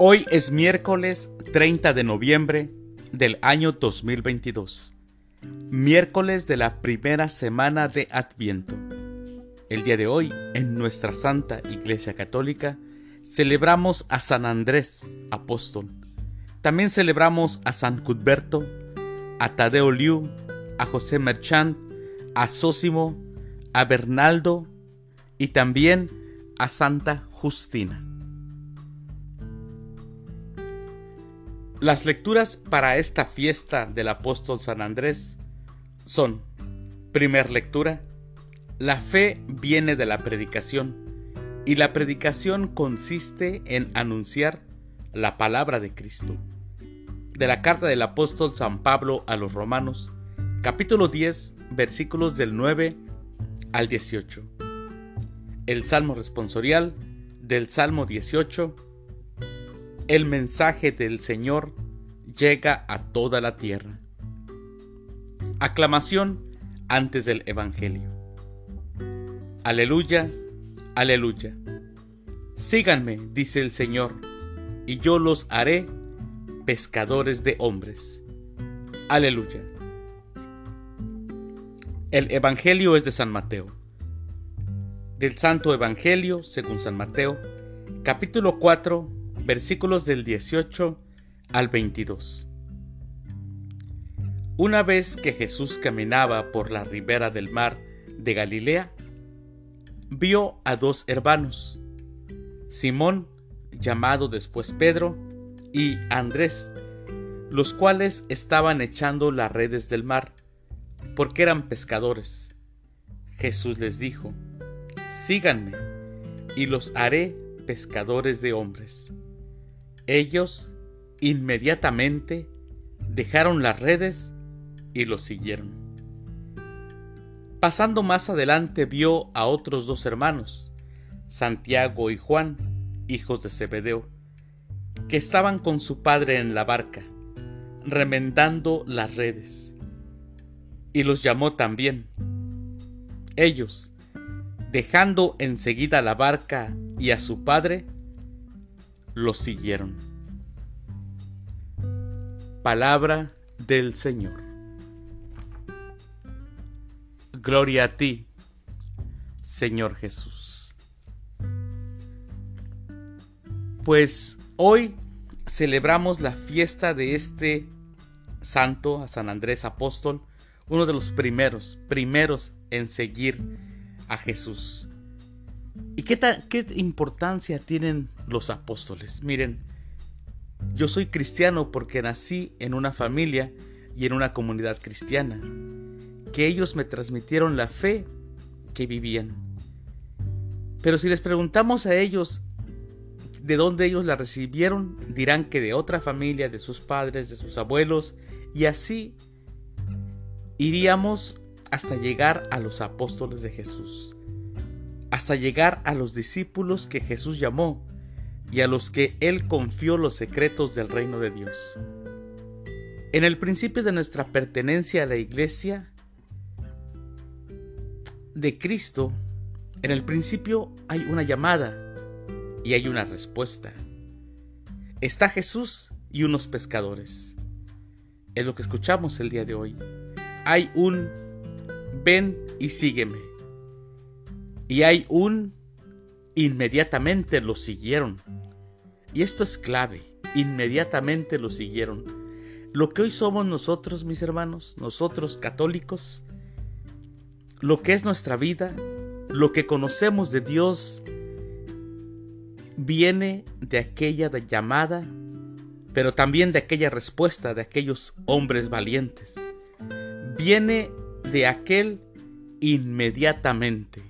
Hoy es miércoles 30 de noviembre del año 2022, miércoles de la primera semana de Adviento. El día de hoy, en nuestra Santa Iglesia Católica, celebramos a San Andrés, apóstol. También celebramos a San Cuthberto, a Tadeo Liu, a José Merchant, a Sósimo, a Bernaldo y también a Santa Justina. Las lecturas para esta fiesta del apóstol San Andrés son, primer lectura, la fe viene de la predicación y la predicación consiste en anunciar la palabra de Cristo. De la carta del apóstol San Pablo a los romanos, capítulo 10, versículos del 9 al 18. El Salmo responsorial del Salmo 18 el mensaje del Señor llega a toda la tierra. Aclamación antes del Evangelio. Aleluya, aleluya. Síganme, dice el Señor, y yo los haré pescadores de hombres. Aleluya. El Evangelio es de San Mateo. Del Santo Evangelio, según San Mateo, capítulo 4, versículos del 18 al 22. Una vez que Jesús caminaba por la ribera del mar de Galilea, vio a dos hermanos, Simón, llamado después Pedro, y Andrés, los cuales estaban echando las redes del mar, porque eran pescadores. Jesús les dijo, Síganme, y los haré pescadores de hombres. Ellos inmediatamente dejaron las redes y lo siguieron. Pasando más adelante vio a otros dos hermanos, Santiago y Juan, hijos de Zebedeo, que estaban con su padre en la barca, remendando las redes, y los llamó también. Ellos, dejando enseguida la barca y a su padre, lo siguieron. Palabra del Señor. Gloria a ti, Señor Jesús. Pues hoy celebramos la fiesta de este santo, a San Andrés Apóstol, uno de los primeros, primeros en seguir a Jesús. ¿Y qué, qué importancia tienen los apóstoles? Miren, yo soy cristiano porque nací en una familia y en una comunidad cristiana, que ellos me transmitieron la fe que vivían. Pero si les preguntamos a ellos de dónde ellos la recibieron, dirán que de otra familia, de sus padres, de sus abuelos, y así iríamos hasta llegar a los apóstoles de Jesús hasta llegar a los discípulos que Jesús llamó y a los que Él confió los secretos del reino de Dios. En el principio de nuestra pertenencia a la iglesia de Cristo, en el principio hay una llamada y hay una respuesta. Está Jesús y unos pescadores. Es lo que escuchamos el día de hoy. Hay un ven y sígueme. Y hay un inmediatamente lo siguieron. Y esto es clave, inmediatamente lo siguieron. Lo que hoy somos nosotros, mis hermanos, nosotros católicos, lo que es nuestra vida, lo que conocemos de Dios, viene de aquella llamada, pero también de aquella respuesta de aquellos hombres valientes. Viene de aquel inmediatamente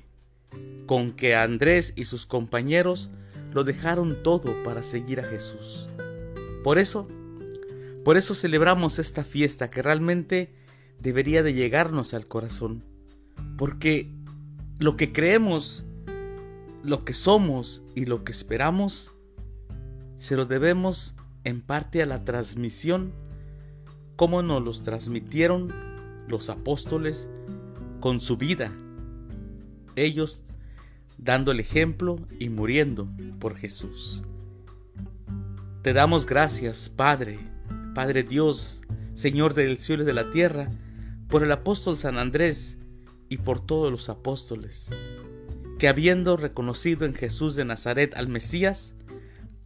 con que Andrés y sus compañeros lo dejaron todo para seguir a Jesús. Por eso, por eso celebramos esta fiesta que realmente debería de llegarnos al corazón, porque lo que creemos, lo que somos y lo que esperamos, se lo debemos en parte a la transmisión, como nos los transmitieron los apóstoles con su vida. Ellos dando el ejemplo y muriendo por Jesús. Te damos gracias, Padre, Padre Dios, Señor del cielo y de la tierra, por el apóstol San Andrés y por todos los apóstoles, que habiendo reconocido en Jesús de Nazaret al Mesías,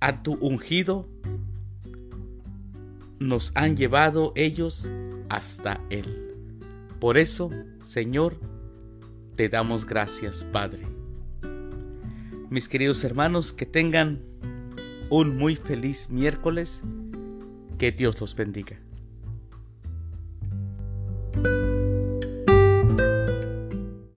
a tu ungido, nos han llevado ellos hasta Él. Por eso, Señor, te damos gracias, Padre. Mis queridos hermanos, que tengan un muy feliz miércoles. Que Dios los bendiga.